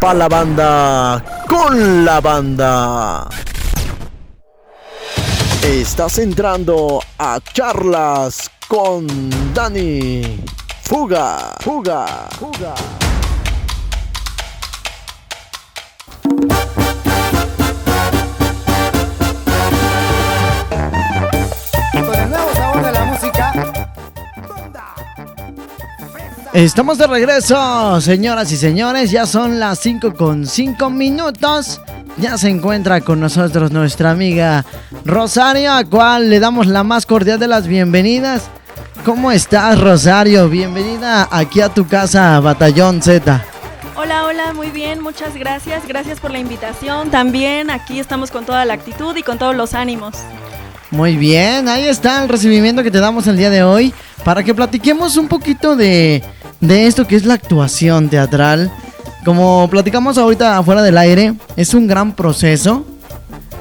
Pa' la banda, con la banda. Estás entrando a charlas con Dani. Fuga, fuga, fuga. Estamos de regreso, señoras y señores. Ya son las 5 con 5 minutos. Ya se encuentra con nosotros nuestra amiga Rosario, a cual le damos la más cordial de las bienvenidas. ¿Cómo estás, Rosario? Bienvenida aquí a tu casa, Batallón Z. Hola, hola, muy bien, muchas gracias. Gracias por la invitación. También aquí estamos con toda la actitud y con todos los ánimos. Muy bien, ahí está el recibimiento que te damos el día de hoy para que platiquemos un poquito de de esto que es la actuación teatral. Como platicamos ahorita afuera del aire, es un gran proceso.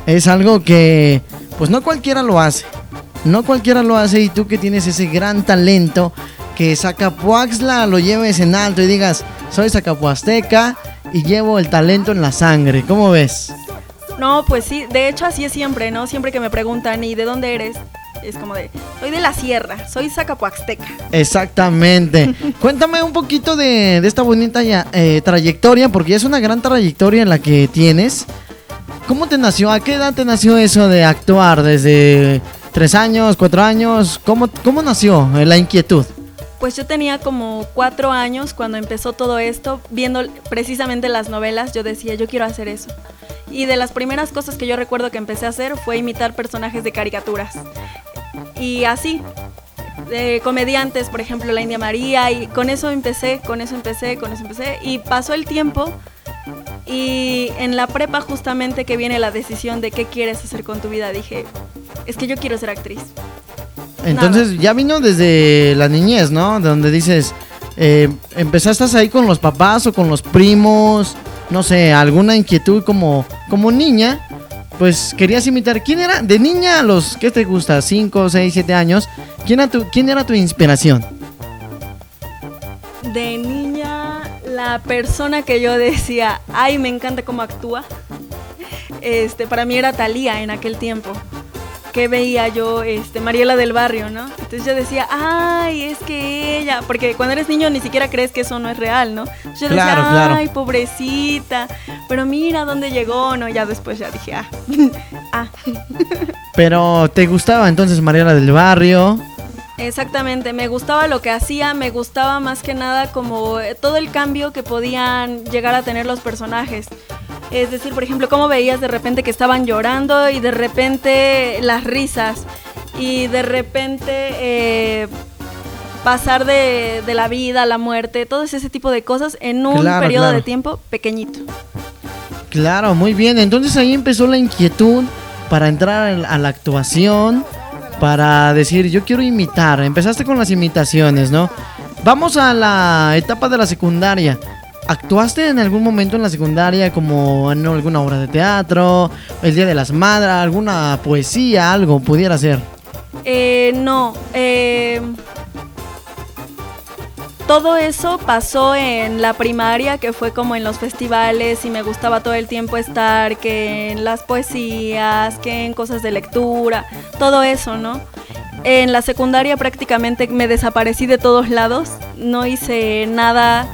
Es algo que pues no cualquiera lo hace. No cualquiera lo hace y tú que tienes ese gran talento que Zacapuaxla lo lleves en alto y digas, soy Zacapuasteca y llevo el talento en la sangre. ¿Cómo ves? No, pues sí, de hecho así es siempre, ¿no? Siempre que me preguntan, ¿y de dónde eres? Es como de, soy de la sierra, soy Zacapuaxteca. Exactamente. Cuéntame un poquito de, esta bonita eh, trayectoria, porque es una gran trayectoria en la que tienes. ¿Cómo te nació? ¿A qué edad te nació eso de actuar? ¿Desde tres años, cuatro años? ¿Cómo, cómo nació la inquietud? Pues yo tenía como cuatro años cuando empezó todo esto, viendo precisamente las novelas, yo decía, yo quiero hacer eso. Y de las primeras cosas que yo recuerdo que empecé a hacer fue imitar personajes de caricaturas. Y así, de comediantes, por ejemplo, la India María, y con eso empecé, con eso empecé, con eso empecé. Y pasó el tiempo y en la prepa justamente que viene la decisión de qué quieres hacer con tu vida, dije, es que yo quiero ser actriz. Entonces ya vino desde la niñez, ¿no? Donde dices, eh, empezaste ahí con los papás o con los primos, no sé, alguna inquietud como, como niña, pues querías imitar. ¿Quién era? De niña a los, ¿qué te gusta? 5, 6, 7 años. ¿Quién era, tu, ¿Quién era tu inspiración? De niña, la persona que yo decía, ay, me encanta cómo actúa. Este, para mí era Talía en aquel tiempo veía yo este, Mariela del Barrio, ¿no? Entonces yo decía, ay, es que ella, porque cuando eres niño ni siquiera crees que eso no es real, ¿no? Yo decía, ay, pobrecita, pero mira dónde llegó, ¿no? Ya después ya dije, ah, ah. Pero te gustaba entonces Mariela del Barrio. Exactamente, me gustaba lo que hacía, me gustaba más que nada como todo el cambio que podían llegar a tener los personajes. Es decir, por ejemplo, cómo veías de repente que estaban llorando y de repente las risas y de repente eh, pasar de, la vida a la muerte, todo ese tipo de cosas en un periodo de tiempo pequeñito. Claro, muy bien. Entonces ahí empezó la inquietud para entrar a la actuación, para decir, yo quiero imitar. Empezaste con las imitaciones, ¿no? Vamos a la etapa de la secundaria. ¿Actuaste en algún momento en la secundaria como en alguna obra de teatro, el Día de las Madres, alguna poesía, algo pudiera ser? Eh, no, eh, todo eso pasó en la primaria, que fue como en los festivales y me gustaba todo el tiempo estar, que en las poesías, que en cosas de lectura, todo eso, ¿no? En la secundaria prácticamente me desaparecí de todos lados, no hice nada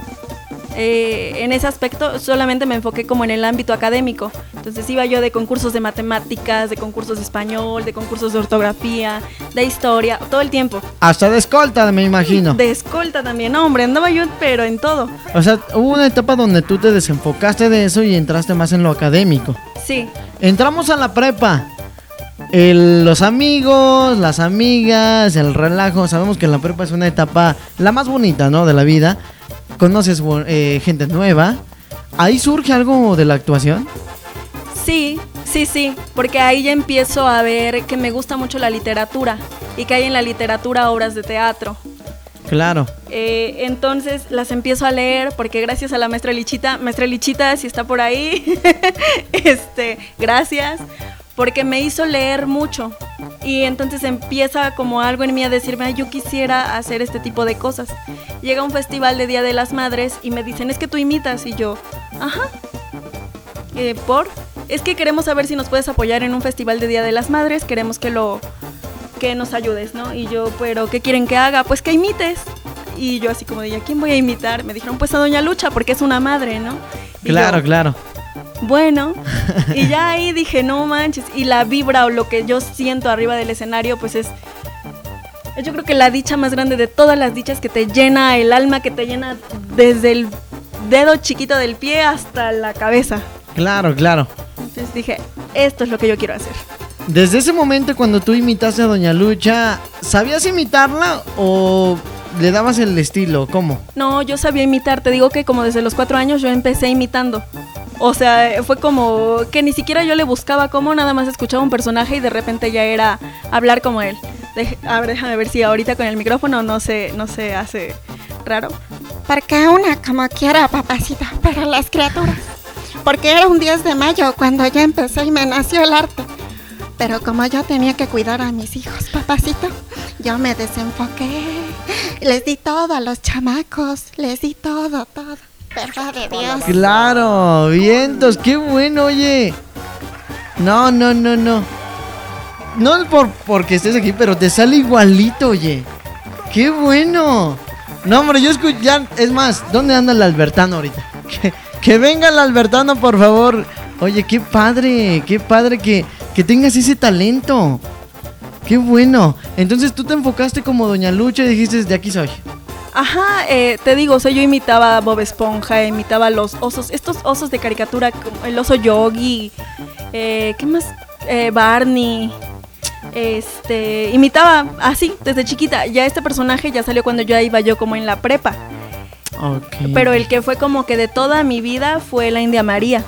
eh, en ese aspecto solamente me enfoqué como en el ámbito académico. Entonces iba yo de concursos de matemáticas, de concursos de español, de concursos de ortografía, de historia, todo el tiempo. Hasta de escolta, me imagino. De escolta también, hombre, andaba yo pero en todo. O sea, hubo una etapa donde tú te desenfocaste de eso y entraste más en lo académico. Sí. Entramos a la prepa. los amigos, las amigas, el relajo. Sabemos que la prepa es una etapa la más bonita, ¿no? De la vida conoces eh, gente nueva. ¿Ahí surge algo de la actuación? Sí, sí, sí, porque ahí ya empiezo a ver que me gusta mucho la literatura y que hay en la literatura obras de teatro. Claro. Eh, entonces las empiezo a leer porque gracias a la maestra Lichita, maestra Lichita, si está por ahí, este, gracias, porque me hizo leer mucho. Y entonces empieza como algo en mí a decirme, "Ay, yo quisiera hacer este tipo de cosas. Llega un festival de Día de las Madres y me dicen, es que tú imitas. Y yo, ajá. Eh, ¿Por? Es que queremos saber si nos puedes apoyar en un festival de Día de las Madres. Queremos que lo que nos ayudes, ¿no? Y yo, pero ¿qué quieren que haga? Pues que imites. Y yo así como ¿a quién voy a imitar? Me dijeron, pues a Doña Lucha, porque es una madre, ¿no? Claro, claro. Bueno, y ya ahí dije, no manches, y la vibra o lo que yo siento arriba del escenario, pues es, yo creo que la dicha más grande de todas las dichas que te llena el alma, que te llena desde el dedo chiquito del pie hasta la cabeza. Claro, claro. Entonces dije, esto es lo que yo quiero hacer. Desde ese momento cuando tú imitaste a Doña Lucha, ¿sabías imitarla o le dabas el estilo? ¿Cómo? No, yo sabía imitar, te digo que como desde los cuatro años yo empecé imitando. O sea, fue como que ni siquiera yo le buscaba cómo, nada más escuchaba un personaje y de repente ya era hablar como él. A ver, déjame ver si ahorita con el micrófono no se, no se hace raro. Porque una como quiera, papacito, para las criaturas. Porque era un 10 de mayo cuando yo empecé y me nació el arte. Pero como yo tenía que cuidar a mis hijos, papacito, yo me desenfoqué. Les di todo a los chamacos, les di todo, todo. Verdad de Dios. Claro, vientos, qué bueno, oye. No, no, no, no. No es por porque estés aquí, pero te sale igualito, oye. Qué bueno. No, hombre, yo escucho ya, es más, ¿dónde anda el Albertano ahorita? Que, que venga el Albertano, por favor. Oye, qué padre, qué padre que, que tengas ese talento. Qué bueno. Entonces tú te enfocaste como Doña Lucha y dijiste, de aquí soy. Ajá, eh, te digo, o sea, yo imitaba a Bob Esponja, imitaba a los osos, estos osos de caricatura, el oso Yogi, eh, ¿qué más? Eh, Barney, este, imitaba así desde chiquita. Ya este personaje ya salió cuando yo iba yo como en la prepa, pero el que fue como que de toda mi vida fue la India María.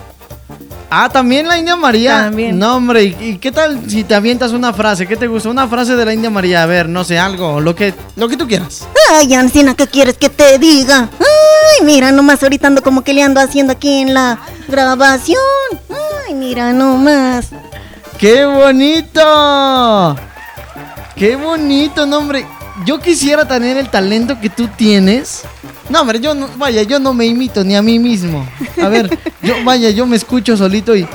Ah, también la India María. También. No, hombre, ¿y, y qué tal si te avientas una frase? ¿Qué te gusta? Una frase de la India María, a ver, no sé, algo, lo que, lo que tú quieras. Ay, Ancina, ¿qué quieres que te diga? Ay, mira, nomás ahorita ando como que le ando haciendo aquí en la grabación. Ay, mira nomás. ¡Qué bonito! ¡Qué bonito, no, hombre! Yo quisiera tener el talento que tú tienes. No, hombre, yo no, vaya, yo no me imito ni a mí mismo. A ver, yo, vaya, yo me escucho solito y.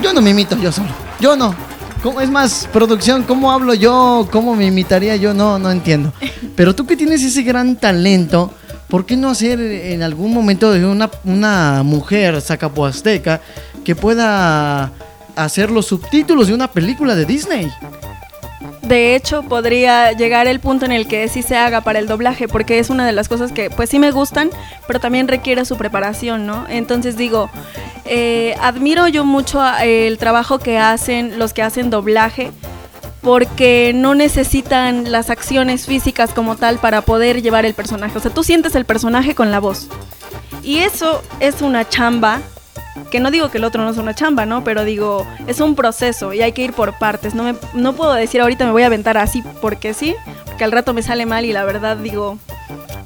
Yo no me imito yo solo. Yo no. ¿Cómo, es más, producción, ¿cómo hablo yo? ¿Cómo me imitaría yo? No, no entiendo. Pero tú que tienes ese gran talento, ¿por qué no hacer en algún momento de una, una mujer sacapuasteca que pueda hacer los subtítulos de una película de Disney? De hecho, podría llegar el punto en el que sí se haga para el doblaje, porque es una de las cosas que pues sí me gustan, pero también requiere su preparación, ¿no? Entonces digo, eh, admiro yo mucho a- el trabajo que hacen los que hacen doblaje, porque no necesitan las acciones físicas como tal para poder llevar el personaje. O sea, tú sientes el personaje con la voz. Y eso es una chamba que no digo que el otro no es una chamba, ¿no? Pero digo, es un proceso y hay que ir por partes. No, me, no puedo decir ahorita me voy a aventar así porque sí, porque al rato me sale mal y la verdad digo,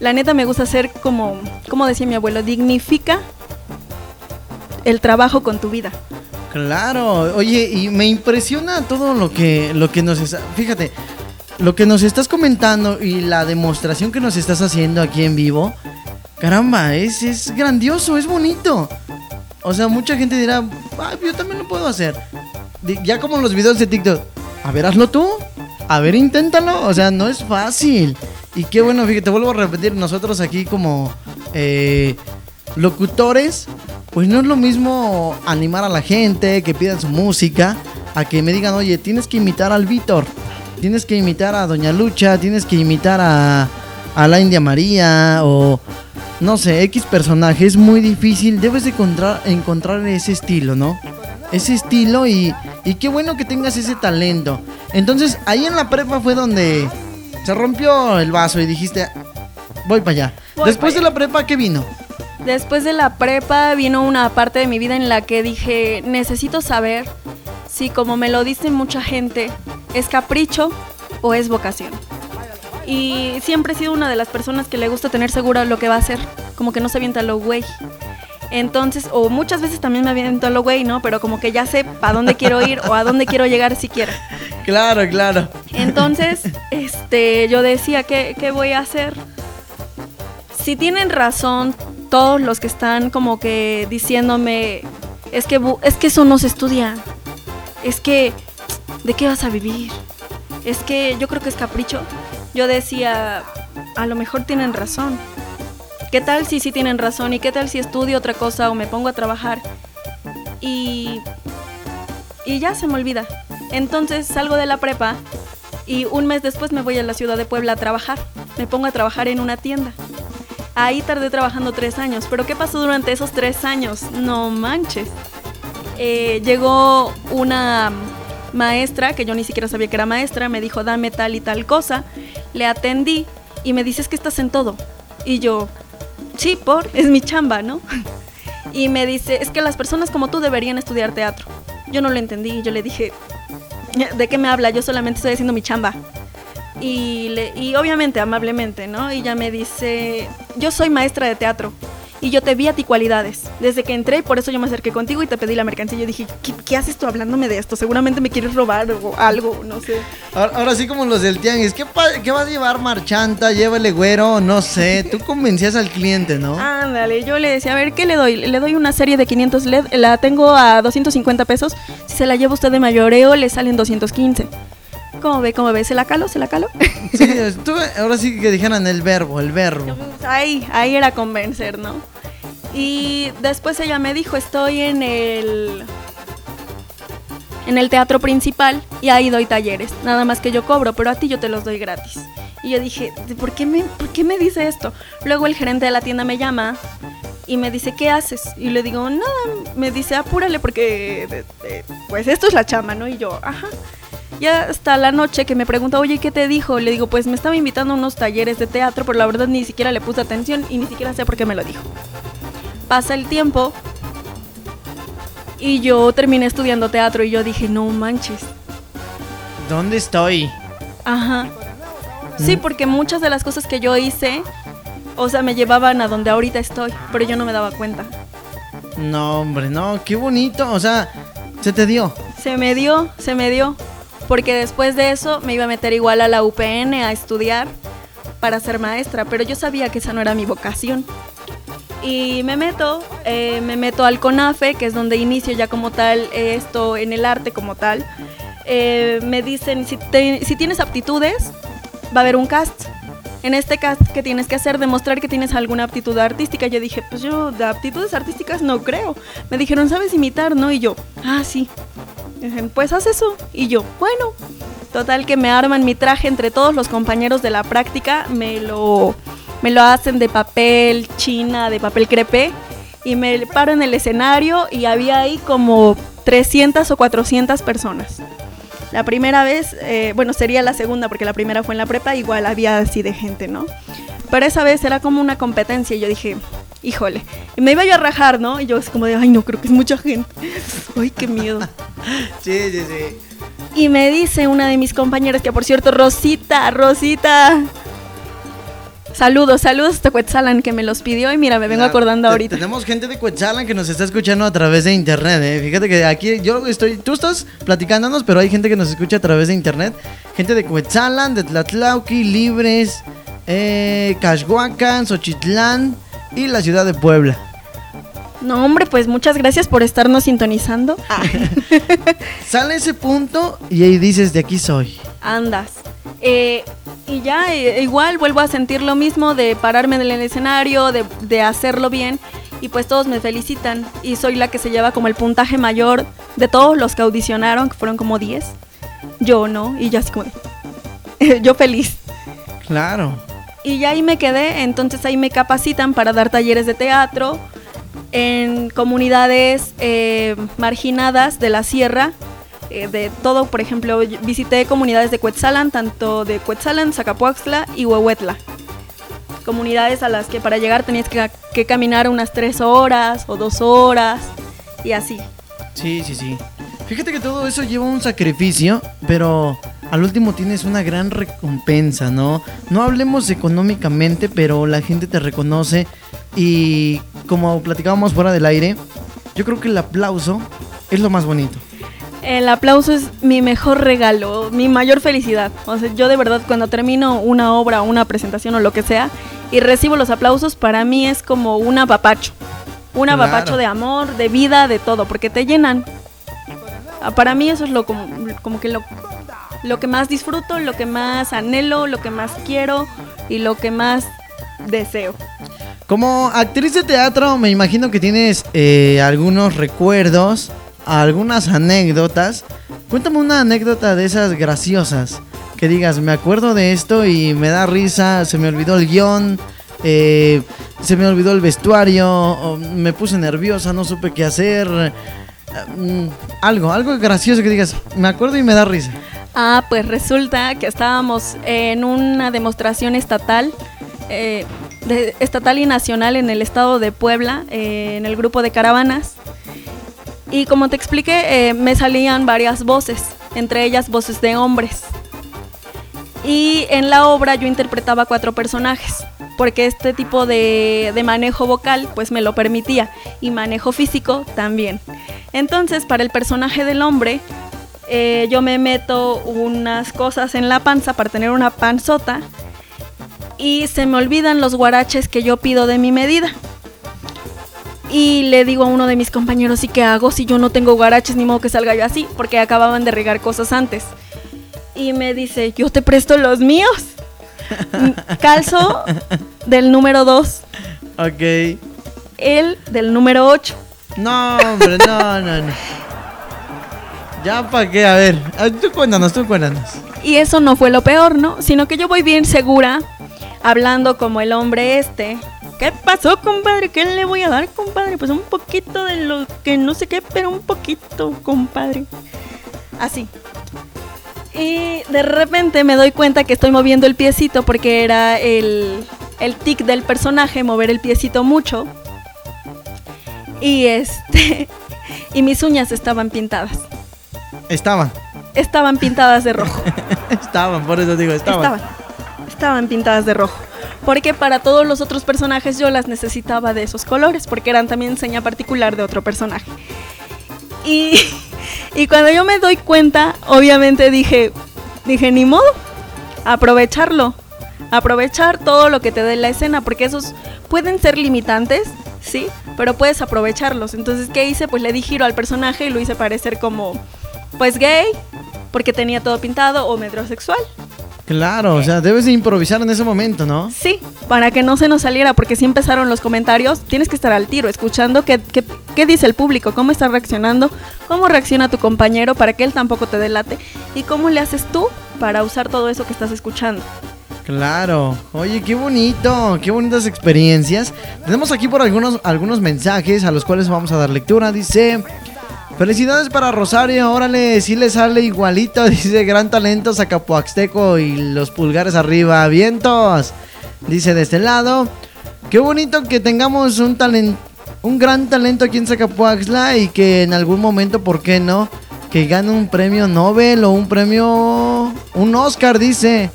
la neta me gusta hacer como, como decía mi abuelo, dignifica el trabajo con tu vida. Claro, oye, y me impresiona todo lo que, lo que nos está, fíjate, lo que nos estás comentando y la demostración que nos estás haciendo aquí en vivo, caramba, es, es grandioso, es bonito. O sea, mucha gente dirá, "Ay, yo también lo puedo hacer. Ya como los videos de TikTok, a ver, hazlo tú, a ver, inténtalo, o sea, no es fácil. Y qué bueno, fíjate, vuelvo a repetir, nosotros aquí como eh, locutores, pues no es lo mismo animar a la gente, que pidan su música, a que me digan, oye, tienes que imitar al Víctor, tienes que imitar a Doña Lucha, tienes que imitar a, a la India María o no sé, X personaje. Es muy difícil, debes de encontrar, encontrar ese estilo, ¿no? Ese estilo y, y qué bueno que tengas ese talento. Entonces, ahí en la prepa fue donde se rompió el vaso y dijiste, voy para allá. Voy Después pa' de la prepa, ¿qué vino? Después de la prepa vino una parte de mi vida en la que dije, necesito saber si como me lo dice mucha gente, es capricho o es vocación. Y siempre he sido una de las personas que le gusta tener segura lo que va a hacer, como que no se avienta lo güey. Entonces, o muchas veces también me aviento a lo güey, ¿no? Pero como que ya sé para dónde quiero ir o a dónde quiero llegar siquiera. Claro, claro. Entonces, este, yo decía, ¿qué, qué voy a hacer? Si tienen razón todos los que están como que diciéndome, es que, es que eso no se estudia, es que, ¿de qué vas a vivir? Es que yo creo que es capricho. Yo decía, a lo mejor tienen razón. ¿Qué tal si sí tienen razón? ¿Y qué tal si estudio otra cosa o me pongo a trabajar? Y, y ya se me olvida. Entonces salgo de la prepa y un mes después me voy a la ciudad de Puebla a trabajar. Me pongo a trabajar en una tienda. Ahí tardé trabajando tres años. Pero ¿qué pasó durante esos tres años? No manches. Eh, llegó una maestra, que yo ni siquiera sabía que era maestra, me dijo, dame tal y tal cosa. Le atendí y me dice, es que estás en todo. Y yo, sí, por, es mi chamba, ¿no? Y me dice, es que las personas como tú deberían estudiar teatro. Yo no lo entendí, yo le dije, ¿de qué me habla? Yo solamente estoy haciendo mi chamba. Y, le- y obviamente, amablemente, ¿no? Y ella me dice, yo soy maestra de teatro y yo te vi a ti cualidades. Desde que entré, por eso yo me acerqué contigo y te pedí la mercancía. Yo dije, ¿qué, qué haces tú hablándome de esto? Seguramente me quieres robar o algo, no sé. Ahora, ahora sí como los del tianguis. ¿Qué, qué vas a llevar, marchanta? Llévale güero, no sé. Tú convencías al cliente, ¿no? Ándale, yo le decía, a ver, ¿qué le doy? Le doy una serie de 500 LED, la tengo a 250 pesos. Si se la lleva usted de mayoreo, le salen 215. ¿Cómo ve? ¿Cómo ve? ¿Se la calo? ¿Se la calo? Sí, ahora sí que dijeran el verbo, el verbo. Ahí, ahí era convencer, ¿no? Y después ella me dijo, estoy en el en el teatro principal y ahí doy talleres. Nada más que yo cobro, pero a ti yo te los doy gratis. Y yo dije, ¿por qué me, por qué me dice esto? Luego el gerente de la tienda me llama y me dice, ¿qué haces? Y le digo, nada, me dice, apúrale porque pues esto es la chamba, ¿no? Y yo, ajá. Ya hasta la noche que me pregunta, oye, ¿qué te dijo? Le digo, pues me estaba invitando a unos talleres de teatro, pero la verdad ni siquiera le puse atención y ni siquiera sé por qué me lo dijo. Pasa el tiempo y yo terminé estudiando teatro y yo dije, no manches. ¿Dónde estoy? Ajá. Sí, porque muchas de las cosas que yo hice, o sea, me llevaban a donde ahorita estoy, pero yo no me daba cuenta. No, hombre, no, qué bonito. O sea, se te dio. Se me dio, se me dio. Porque después de eso me iba a meter igual a la UPN a estudiar para ser maestra, pero yo sabía que esa no era mi vocación. Y me meto, eh, me meto al CONAFE, que es donde inicio ya como tal eh, esto en el arte como tal. Eh, me dicen, si, te- si tienes aptitudes, va a haber un cast. En este cast, ¿qué tienes que hacer? Demostrar que tienes alguna aptitud artística. Yo dije, pues yo de aptitudes artísticas no creo. Me dijeron, ¿sabes imitar? No, y yo, ah, sí. Pues haz eso. Y yo, bueno. Total que me arman mi traje entre todos los compañeros de la práctica. Me lo, me lo hacen de papel china, de papel crepé. Y me paro en el escenario y había ahí como 300 o 400 personas. La primera vez, eh, bueno, sería la segunda porque la primera fue en la prepa, igual había así de gente, ¿no? Pero esa vez era como una competencia y yo dije, híjole, y me iba yo a rajar, ¿no? Y yo es como de, ay, no, creo que es mucha gente. Ay, qué miedo. Sí, sí, sí. Y me dice una de mis compañeras, que por cierto, Rosita, Rosita. Saludos, saludos hasta Cuetzalan que me los pidió y mira, me vengo acordando ahorita. Tenemos gente de Coetzalan que nos está escuchando a través de internet, ¿eh? Fíjate que aquí yo estoy, tú estás platicándonos, pero hay gente que nos escucha a través de internet. Gente de Coetzalan, de Tlatlauqui, Libres, eh, Caxhuacan, Xochitlán y la ciudad de Puebla. No, hombre, pues muchas gracias por estarnos sintonizando. Ah, Sale ese punto y ahí dices, de aquí soy. andas. Eh, y ya, eh, igual vuelvo a sentir lo mismo de pararme en el escenario, de, de hacerlo bien. Y pues todos me felicitan. Y soy la que se lleva como el puntaje mayor de todos los que audicionaron, que fueron como 10. Yo no, y ya así como... yo feliz. Claro. Y ya ahí me quedé, entonces ahí me capacitan para dar talleres de teatro en comunidades eh, marginadas de la sierra, eh, de todo, por ejemplo, visité comunidades de Cuetzalan, tanto de Cuetzalan, Zacapuaxtla y Huehuetla. Comunidades a las que para llegar tenías que, que caminar unas tres horas o dos horas y así. Sí, sí, sí. Fíjate que todo eso lleva un sacrificio, pero al último tienes una gran recompensa, ¿no? No hablemos económicamente, pero la gente te reconoce y como platicábamos fuera del aire, yo creo que el aplauso es lo más bonito. El aplauso es mi mejor regalo, mi mayor felicidad. O sea, yo de verdad cuando termino una obra, una presentación o lo que sea y recibo los aplausos, para mí es como un apapacho. Un Claro. apapacho de amor, de vida, de todo, porque te llenan. Para mí eso es lo como, como que lo, lo que más disfruto, lo que más anhelo, lo que más quiero y lo que más deseo. Como actriz de teatro, me imagino que tienes eh, algunos recuerdos, algunas anécdotas. Cuéntame una anécdota de esas graciosas. Que digas, me acuerdo de esto y me da risa, se me olvidó el guion, eh, se me olvidó el vestuario, me puse nerviosa, no supe qué hacer. eh, algo, algo gracioso que digas, me acuerdo y me da risa. Ah, pues resulta que estábamos en una demostración estatal, eh, estatal y nacional en el estado de Puebla, eh, en el grupo de caravanas. Y como te expliqué, eh, me salían varias voces, entre ellas voces de hombres. Y en la obra yo interpretaba cuatro personajes, porque este tipo de, de manejo vocal pues me lo permitía, y manejo físico también. Entonces, para el personaje del hombre, eh, yo me meto unas cosas en la panza para tener una panzota y se me olvidan los guaraches que yo pido de mi medida. Y le digo a uno de mis compañeros, ¿y qué hago si yo no tengo guaraches? Ni modo que salga yo así, porque acababan de regar cosas antes. Y me dice, yo te presto los míos. Calzo del número 2, Ok. él del número 8. No, hombre, no, no, no. Ya para qué, a ver. ah, Tú cuéntanos, tú cuéntanos. Y eso no fue lo peor, ¿no? Sino que yo voy bien segura, hablando como el hombre este. ¿Qué pasó, compadre? ¿Qué le voy a dar, compadre? Pues un poquito de lo que no sé qué, pero un poquito, compadre. Así. Y de repente me doy cuenta que estoy moviendo el piecito porque era el, el tic del personaje, mover el piecito mucho. Y este. Y mis uñas estaban pintadas. Estaban. Estaban pintadas de rojo. Estaban, por eso digo, estaban. Estaban. Estaban pintadas de rojo. Porque para todos los otros personajes yo las necesitaba de esos colores, porque eran también seña particular de otro personaje. Y, y cuando yo me doy cuenta, obviamente dije, dije, ni modo, aprovecharlo. Aprovechar todo lo que te dé la escena, porque esos pueden ser limitantes, sí, pero puedes aprovecharlos. Entonces, ¿qué hice? Pues le di giro al personaje y lo hice parecer como, pues gay, porque tenía todo pintado, o metrosexual. Claro, o sea, debes de improvisar en ese momento, ¿no? Sí, para que no se nos saliera, porque si empezaron los comentarios, tienes que estar al tiro, escuchando qué, qué- qué dice el público, cómo está reaccionando, cómo reacciona tu compañero para que él tampoco te delate y cómo le haces tú para usar todo eso que estás escuchando. Claro. Oye, qué bonito, qué bonitas experiencias. Tenemos aquí por algunos, algunos mensajes a los cuales vamos a dar lectura. Dice, felicidades para Rosario, órale, sí le sale igualito. Dice, gran talento, Zacapuaxteco y los pulgares arriba, vientos. Dice de este lado, qué bonito que tengamos un talento, un gran talento aquí en Zacapuaxla y que en algún momento, ¿por qué no? Que gane un premio Nobel o un premio, un Oscar, dice.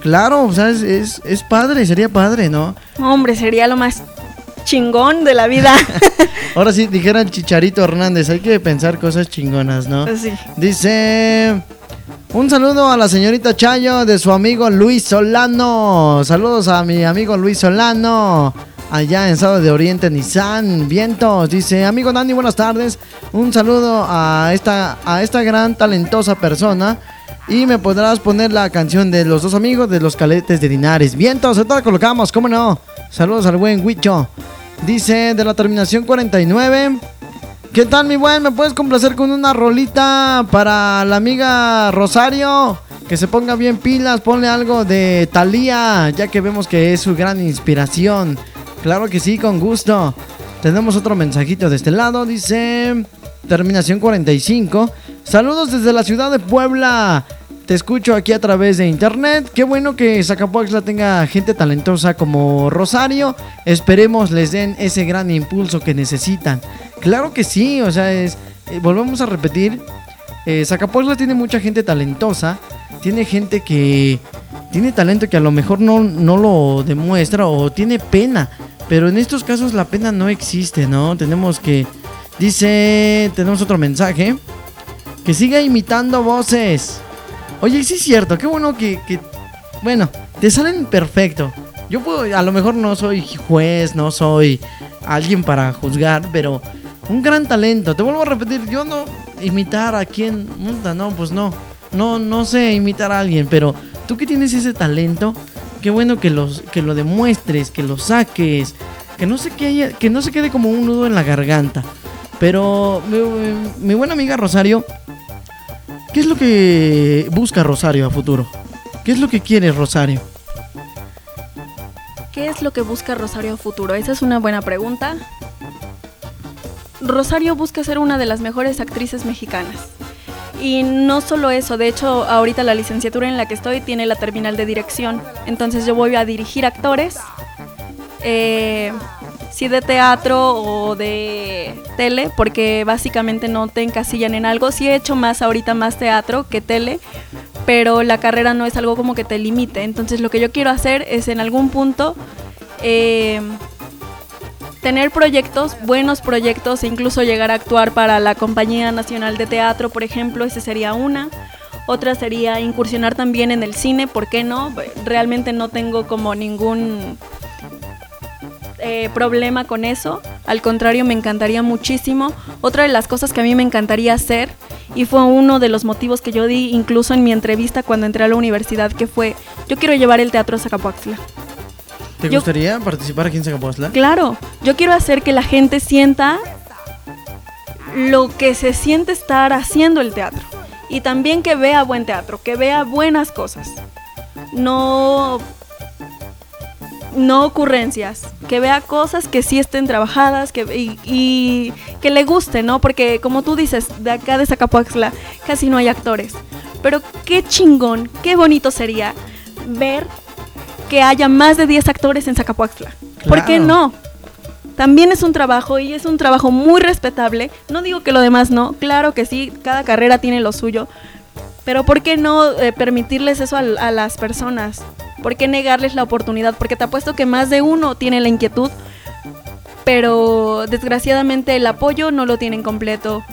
Claro, o sea, es, es, es padre, sería padre, ¿no? Hombre, sería lo más chingón de la vida. Ahora sí, dijeran Chicharito Hernández, hay que pensar cosas chingonas, ¿no? Pues sí. Dice, un saludo a la señorita Chayo de su amigo Luis Solano. Saludos a mi amigo Luis Solano. Allá en Estado de Oriente, Nissan, Vientos. Dice, amigo Dani, buenas tardes. Un saludo a esta, a esta gran talentosa persona. Y me podrás poner la canción de los dos amigos de los caletes de Linares. Vientos, ahorita la colocamos, ¿cómo no? Saludos al buen Huicho. Dice de la terminación 49. ¿Qué tal, mi buen? ¿Me puedes complacer con una rolita para la amiga Rosario? Que se ponga bien pilas, ponle algo de Thalía, ya que vemos que es su gran inspiración. Claro que sí, con gusto. Tenemos otro mensajito de este lado, dice terminación 45. Saludos desde la ciudad de Puebla. Te escucho aquí a través de internet. Qué bueno que Zacapuaxla tenga gente talentosa como Rosario. Esperemos les den ese gran impulso que necesitan. Claro que sí, o sea, es, eh, volvemos a repetir. Eh, tiene mucha gente talentosa. Tiene gente que tiene talento que a lo mejor no, no lo demuestra o tiene pena. Pero en estos casos la pena no existe, ¿no? Tenemos que... Dice... Tenemos otro mensaje. Que siga imitando voces. Oye, sí es cierto, qué bueno que, bueno, te salen perfecto. Yo puedo, a lo mejor no soy juez, no soy alguien para juzgar, pero un gran talento. Te vuelvo a repetir, yo no imitar a quien, no, pues no. No, no sé imitar a alguien, pero tú que tienes ese talento, qué bueno que, los, que lo demuestres, que lo saques, que no, se quede, que no se quede como un nudo en la garganta. Pero mi, mi buena amiga Rosario, ¿qué es lo que busca Rosario a futuro? ¿Qué es lo que quiere Rosario? ¿Qué es lo que busca Rosario a futuro? Esa es una buena pregunta. Rosario busca ser una de las mejores actrices mexicanas. Y no solo eso, de hecho ahorita la licenciatura en la que estoy tiene la terminal de dirección. Entonces yo voy a dirigir actores, eh, sí de teatro o de tele, porque básicamente no te encasillan en algo. Sí he hecho más ahorita más teatro que tele, pero la carrera no es algo como que te limite. Entonces lo que yo quiero hacer es en algún punto eh, tener proyectos, buenos proyectos e incluso llegar a actuar para la Compañía Nacional de Teatro, por ejemplo, esa sería una. Otra sería incursionar también en el cine, ¿por qué no? Realmente no tengo como ningún eh, problema con eso. Al contrario, me encantaría muchísimo. Otra de las cosas que a mí me encantaría hacer y fue uno de los motivos que yo di incluso en mi entrevista cuando entré a la universidad, que fue, yo quiero llevar el teatro a Zacapuaxtla. ¿Te gustaría participar aquí en Zacapuaxtla? Claro, yo quiero hacer que la gente sienta lo que se siente estar haciendo el teatro y también que vea buen teatro, que vea buenas cosas. No no ocurrencias, que vea cosas que sí estén trabajadas que, y, que le guste, ¿no? Porque como tú dices, de acá de Zacapuaxla casi no hay actores. Pero qué chingón, qué bonito sería ver que haya más de 10 actores en Zacapuaxla. ¿Por qué no? También es un trabajo y es un trabajo muy respetable. No digo que lo demás no, claro que sí, cada carrera tiene lo suyo. Pero ¿por qué no eh, permitirles eso a las personas? ¿Por qué negarles la oportunidad? Porque te apuesto que más de uno tiene la inquietud, pero desgraciadamente el apoyo no lo tienen completo.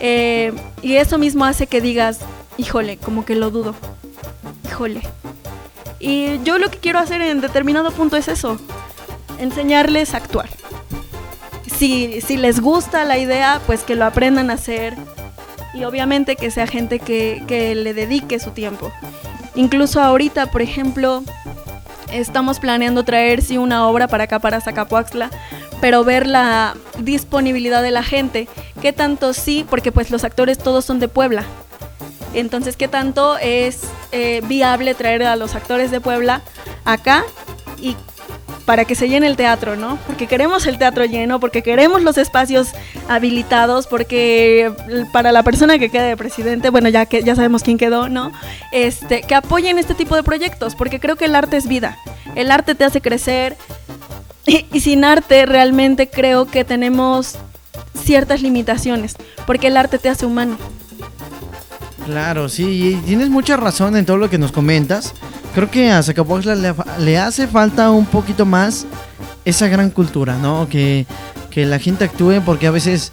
Eh, y eso mismo hace que digas, híjole, como que lo dudo. Híjole. Y yo lo que quiero hacer en determinado punto es eso, enseñarles a actuar. Si, si les gusta la idea, pues que lo aprendan a hacer y obviamente que sea gente que, que le dedique su tiempo. Incluso ahorita, por ejemplo, estamos planeando traer sí una obra para acá, para Zacapuaxla, pero ver la disponibilidad de la gente. ¿Qué tanto sí? Porque pues los actores todos son de Puebla. Entonces, ¿qué tanto es eh, viable traer a los actores de Puebla acá y para que se llene el teatro, ¿no? Porque queremos el teatro lleno, porque queremos los espacios habilitados, porque para la persona que quede de presidente, bueno, ya que ya sabemos quién quedó, ¿no? Este, que apoyen este tipo de proyectos, porque creo que el arte es vida. El arte te hace crecer y, y sin arte realmente creo que tenemos ciertas limitaciones, porque el arte te hace humano. Claro, sí, tienes mucha razón en todo lo que nos comentas. Creo que a Zacapoxtla le, hace falta un poquito más esa gran cultura, ¿no? Que, la gente actúe porque a veces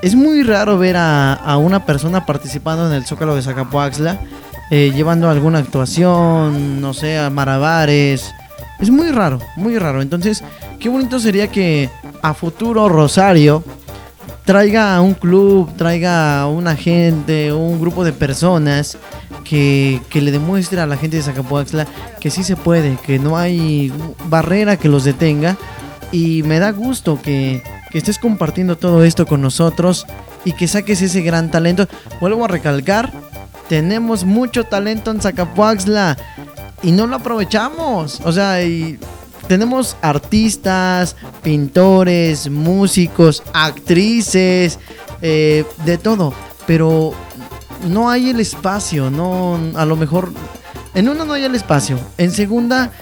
es muy raro ver a, una persona participando en el Zócalo de Zacapoaxla, eh, llevando alguna actuación, no sé, a Marabares. Es muy raro, muy raro. Entonces, qué bonito sería que a futuro Rosario traiga a un club, traiga a una gente, un grupo de personas que, le demuestre a la gente de Zacapoaxla que sí se puede, que no hay barrera que los detenga. Y me da gusto que, estés compartiendo todo esto con nosotros y que saques ese gran talento. Vuelvo a recalcar, tenemos mucho talento en Zacapoaxla y no lo aprovechamos. O sea, tenemos artistas, pintores, músicos, actrices, eh, de todo. Pero no hay el espacio, no, a lo mejor, en una no hay el espacio. En segunda,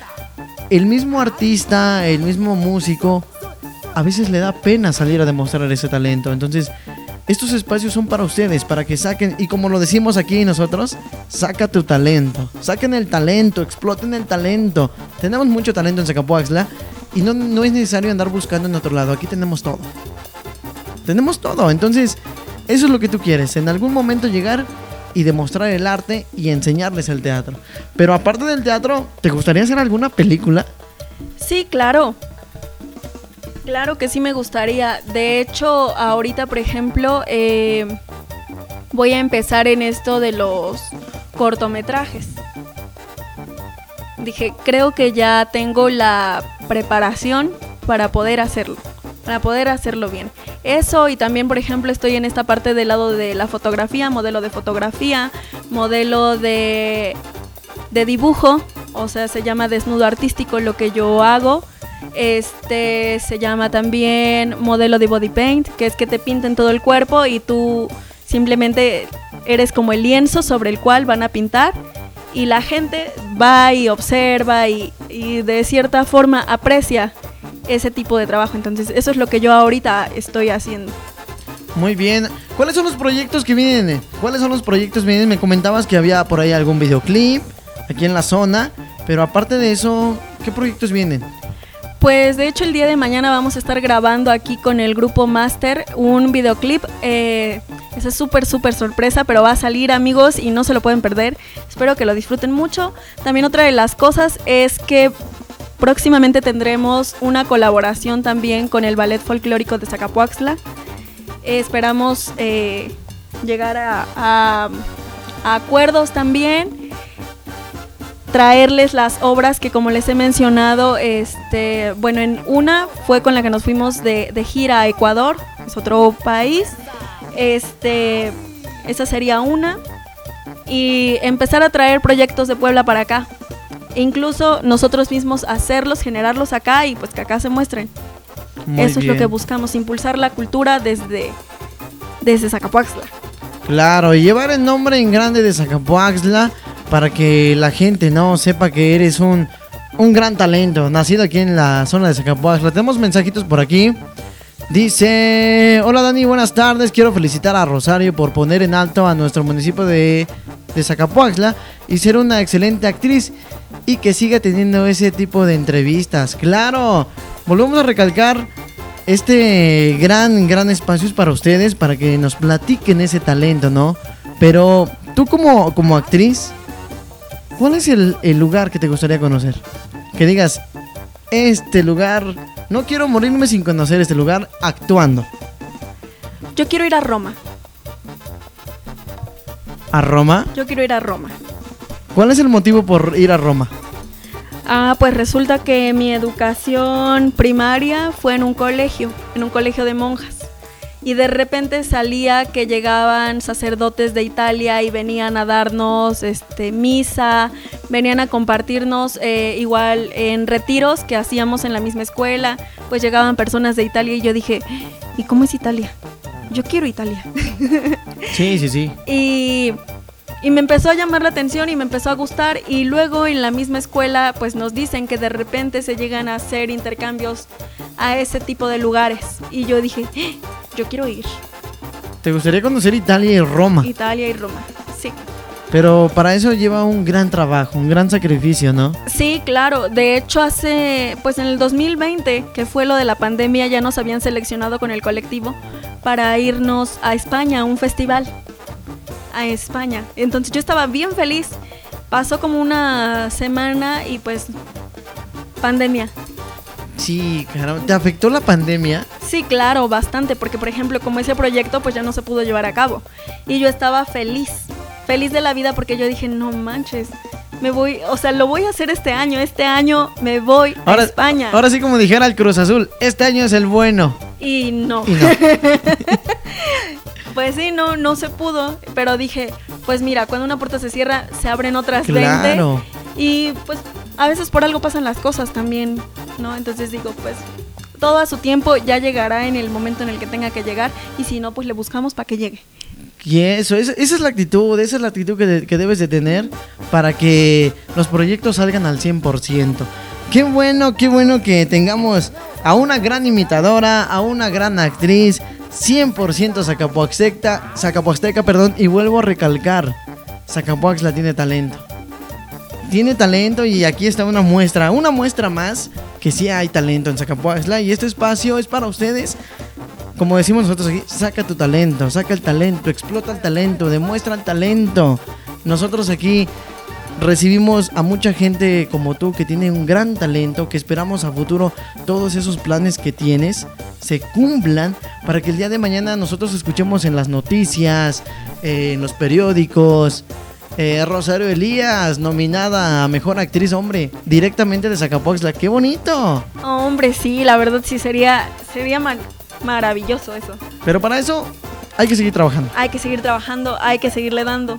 el mismo artista, el mismo músico, a veces le da pena salir a demostrar ese talento. Entonces, estos espacios son para ustedes, para que saquen, y como lo decimos aquí nosotros, saca tu talento, saquen el talento, exploten el talento. Tenemos mucho talento en Zacapuaxla y no, no es necesario andar buscando en otro lado, aquí tenemos todo. Tenemos todo, entonces Eso es lo que tú quieres, en algún momento llegar y demostrar el arte y enseñarles el teatro. Pero aparte del teatro, ¿te gustaría hacer alguna película? Sí, claro. Claro que sí me gustaría. De hecho, ahorita, por ejemplo, eh, voy a empezar en esto de los cortometrajes. Dije, creo que ya tengo la preparación para poder hacerlo, para poder hacerlo bien. Eso y también, por ejemplo, estoy en esta parte del lado de la fotografía, modelo de fotografía, modelo de, de dibujo, o sea, se llama desnudo artístico lo que yo hago. Este se llama también modelo de body paint, que es que te pinten todo el cuerpo y tú simplemente eres como el lienzo sobre el cual van a pintar y la gente va y observa y, y de cierta forma aprecia ese tipo de trabajo. Entonces, eso es lo que yo ahorita estoy haciendo. Muy bien. ¿Cuáles son los proyectos que vienen? ¿Cuáles son los proyectos que vienen? Me comentabas que había por ahí algún videoclip aquí en la zona, pero aparte de eso, ¿qué proyectos vienen? Pues de hecho el día de mañana vamos a estar grabando aquí con el grupo Master un videoclip. Eh, esa es súper, súper sorpresa, pero va a salir amigos y no se lo pueden perder. Espero que lo disfruten mucho. También otra de las cosas es que próximamente tendremos una colaboración también con el Ballet Folclórico de Zacapuaxla. Esperamos eh, llegar a acuerdos también traerles las obras que como les he mencionado, este, bueno, en una fue con la que nos fuimos de, de gira a Ecuador, es otro país. Este, esa sería una. Y empezar a traer proyectos de Puebla para acá. E incluso nosotros mismos hacerlos, generarlos acá y pues que acá se muestren. Muy Eso es lo que buscamos, impulsar la cultura desde, desde Zacapuaxtla. Claro, y llevar el nombre en grande de Zacapuaxla para que la gente no sepa que eres un, un gran talento, nacido aquí en la zona de Zacapuaxla. Tenemos mensajitos por aquí. Dice, hola Dani, buenas tardes. Quiero felicitar a Rosario por poner en alto a nuestro municipio de, de Zacapuaxla y ser una excelente actriz y que siga teniendo ese tipo de entrevistas. Claro, volvemos a recalcar este gran, gran espacio es para ustedes, para que nos platiquen ese talento, ¿no? Pero tú como, como actriz, ¿cuál es el, el lugar que te gustaría conocer? Que digas, este lugar, no quiero morirme sin conocer este lugar actuando. Yo quiero ir a Roma. ¿A Roma? Yo quiero ir a Roma. ¿Cuál es el motivo por ir a Roma? Ah, pues resulta que mi educación primaria fue en un colegio, en un colegio de monjas. Y de repente salía que llegaban sacerdotes de Italia y venían a darnos este, misa, venían a compartirnos eh, igual en retiros que hacíamos en la misma escuela, pues llegaban personas de Italia y yo dije, ¿y cómo es Italia? Yo quiero Italia. Sí, sí, sí. Y, y me empezó a llamar la atención y me empezó a gustar y luego en la misma escuela pues nos dicen que de repente se llegan a hacer intercambios a ese tipo de lugares y yo dije, "¡Ah! yo quiero ir, ¿Te gustaría conocer Italia y Roma? Italia y Roma. Sí. Pero para eso lleva un gran trabajo, un gran sacrificio, ¿no? Sí, claro. De hecho, hace, pues en el 2020, que fue lo de la pandemia, ya nos habían seleccionado con el colectivo para irnos a España, a un festival. A España. Entonces yo estaba bien feliz. Pasó como una semana y pues pandemia. Sí, claro. ¿Te afectó la pandemia? Sí, claro, bastante, porque por ejemplo, como ese proyecto pues ya no se pudo llevar a cabo. Y yo estaba feliz, feliz de la vida porque yo dije, no manches, me voy, o sea, lo voy a hacer este año, este año me voy a España. Ahora sí como dijera el Cruz Azul, este año es el bueno. Y no, Y no. pues sí, no, no se pudo, pero dije, pues mira, cuando una puerta se cierra, se abren otras Claro. 20. Y pues a veces por algo pasan las cosas también, ¿no? Entonces digo, pues todo a su tiempo ya llegará en el momento en el que tenga que llegar y si no, pues le buscamos para que llegue. Y eso, esa, esa es la actitud, esa es la actitud que, de- que debes de tener para que los proyectos salgan al 100%. Qué bueno, qué bueno que tengamos a una gran imitadora, a una gran actriz, 100% Zacapuaxteca, Zacapuaxteca, perdón, y vuelvo a recalcar, Zacapuaxla tiene talento. Tiene talento y aquí está una muestra, una muestra más que sí hay talento en Zacapuaxla y este espacio es para ustedes como decimos nosotros aquí, saca tu talento, saca el talento, explota el talento, demuestra el talento. Nosotros aquí recibimos a mucha gente como tú que tiene un gran talento, que esperamos a futuro todos esos planes que tienes se cumplan para que el día de mañana nosotros escuchemos en las noticias, eh, en los periódicos. eh, Rosario Elías, nominada a Mejor Actriz Hombre, directamente de Zacapoxtla. ¡Qué bonito! Hombre, sí, la verdad sí sería, sería mar- maravilloso eso. Pero para eso hay que seguir trabajando. Hay que seguir trabajando, hay que seguirle dando.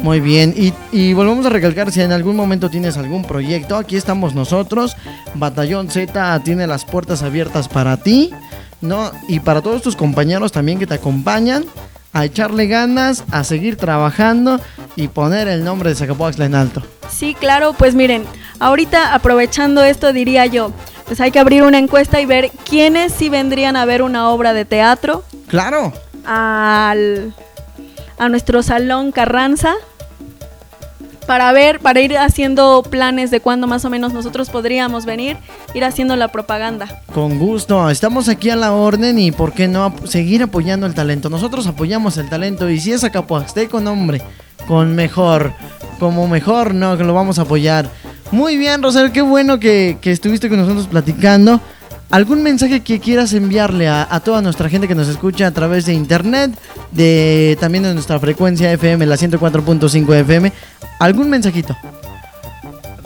Muy bien, y, y volvemos a recalcar, si en algún momento tienes algún proyecto, aquí estamos nosotros, Batallón Z tiene las puertas abiertas para ti, ¿no? Y para todos tus compañeros también que te acompañan, a echarle ganas, a seguir trabajando y poner el nombre de Zacapoaxtla en alto. Sí, claro, pues miren, ahorita aprovechando esto diría yo, pues hay que abrir una encuesta y ver quiénes sí vendrían a ver una obra de teatro ¡Claro! al, a nuestro salón Carranza para ver, para ir haciendo planes de cuándo más o menos nosotros podríamos venir, ir haciendo la propaganda. Con gusto, estamos aquí a la orden y por qué no seguir apoyando el talento. Nosotros apoyamos el talento y si es Zacapoaxteco, hombre, con mejor, como mejor, no, que lo vamos a apoyar. Muy bien, Rosario, qué bueno que, que estuviste con nosotros platicando. ¿Algún mensaje que quieras enviarle a, toda nuestra gente que nos escucha a través de internet, de también de nuestra frecuencia FM, la 104.5 FM? ¿Algún mensajito?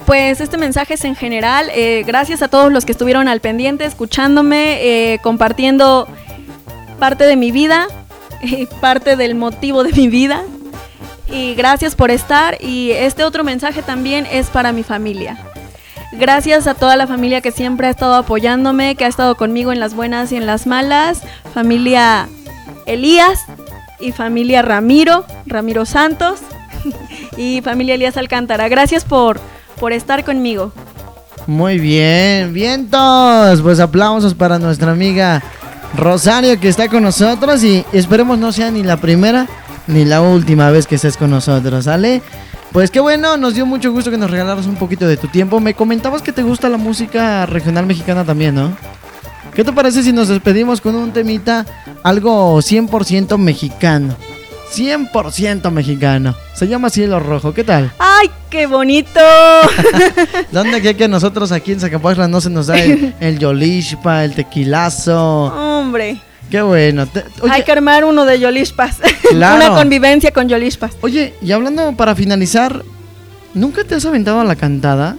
Pues este mensaje es en general, eh, gracias a todos los que estuvieron al pendiente, escuchándome, eh, compartiendo parte de mi vida, eh, parte del motivo de mi vida. Y gracias por estar. Y este otro mensaje también es para mi familia. Gracias a toda la familia que siempre ha estado apoyándome, que ha estado conmigo en las buenas y en las malas. Familia Elías y familia Ramiro, Ramiro Santos y familia Elías Alcántara. Gracias por, por estar conmigo. Muy bien, vientos. Pues aplausos para nuestra amiga Rosario que está con nosotros y esperemos no sea ni la primera ni la última vez que estés con nosotros, ¿sale? Pues qué bueno, nos dio mucho gusto que nos regalaras un poquito de tu tiempo. Me comentabas que te gusta la música regional mexicana también, ¿no? ¿Qué te parece si nos despedimos con un temita algo 100% mexicano? 100% mexicano. Se llama Cielo Rojo, ¿qué tal? ¡Ay, qué bonito! ¿Dónde que, que nosotros aquí en Zacapuaxtla no se nos da el, el yolishpa, el tequilazo? Hombre, Qué bueno. Te- oye, hay que armar uno de Yolishpas. Claro. Una convivencia con Yolishpas. oye, y hablando para finalizar, ¿nunca te has aventado a la cantada?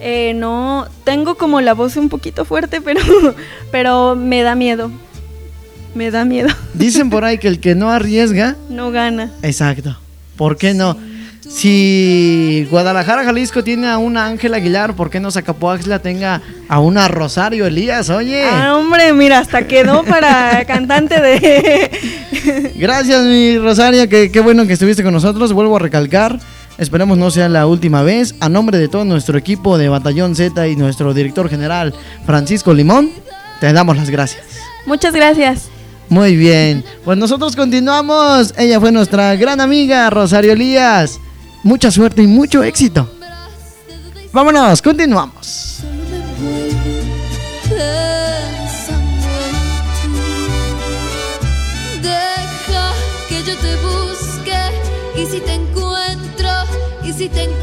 Eh, no, tengo como la voz un poquito fuerte, pero, pero me da miedo. Me da miedo. Dicen por ahí que el que no arriesga, No gana. exacto. ¿Por qué no? Si Guadalajara, Jalisco tiene a una Ángela Aguilar, ¿por qué no Zacapoaxtla tenga a una Rosario Elías? Oye. Ah, hombre, mira, hasta quedó para cantante de... Gracias, mi Rosario, que qué bueno que estuviste con nosotros. Vuelvo a recalcar, esperemos no sea la última vez. A nombre de todo nuestro equipo de Batallón Z y nuestro director general Francisco Limón, te damos las gracias. Muchas gracias. Muy bien, pues nosotros continuamos. Ella fue nuestra gran amiga Rosario Elías. Mucha suerte y mucho éxito. Vámonos, continuamos. Deja que yo te busque y si te encuentro, y si te encuentro,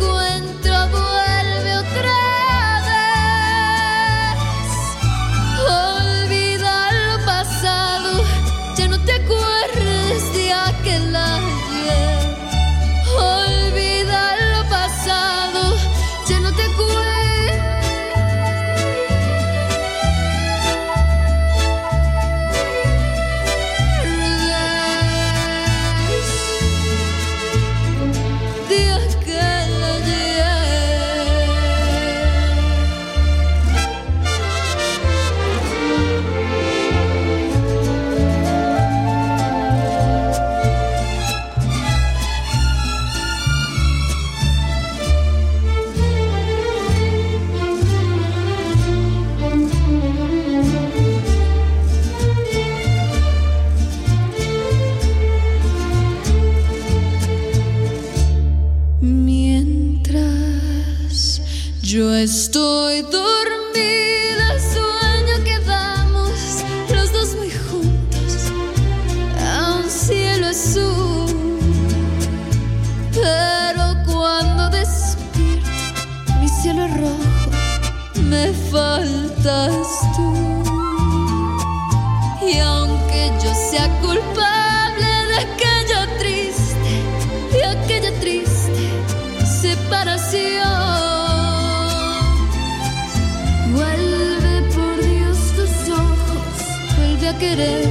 querer,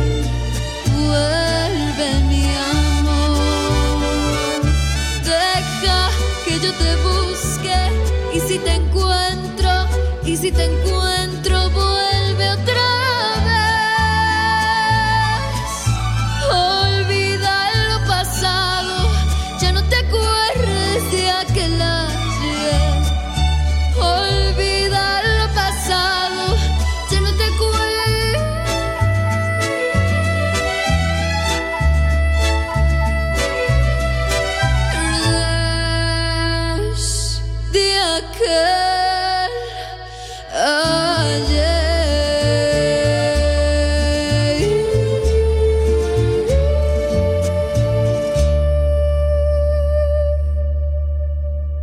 vuelve mi amor. Deja que yo te busque y si te encuentro, y si te encuentro,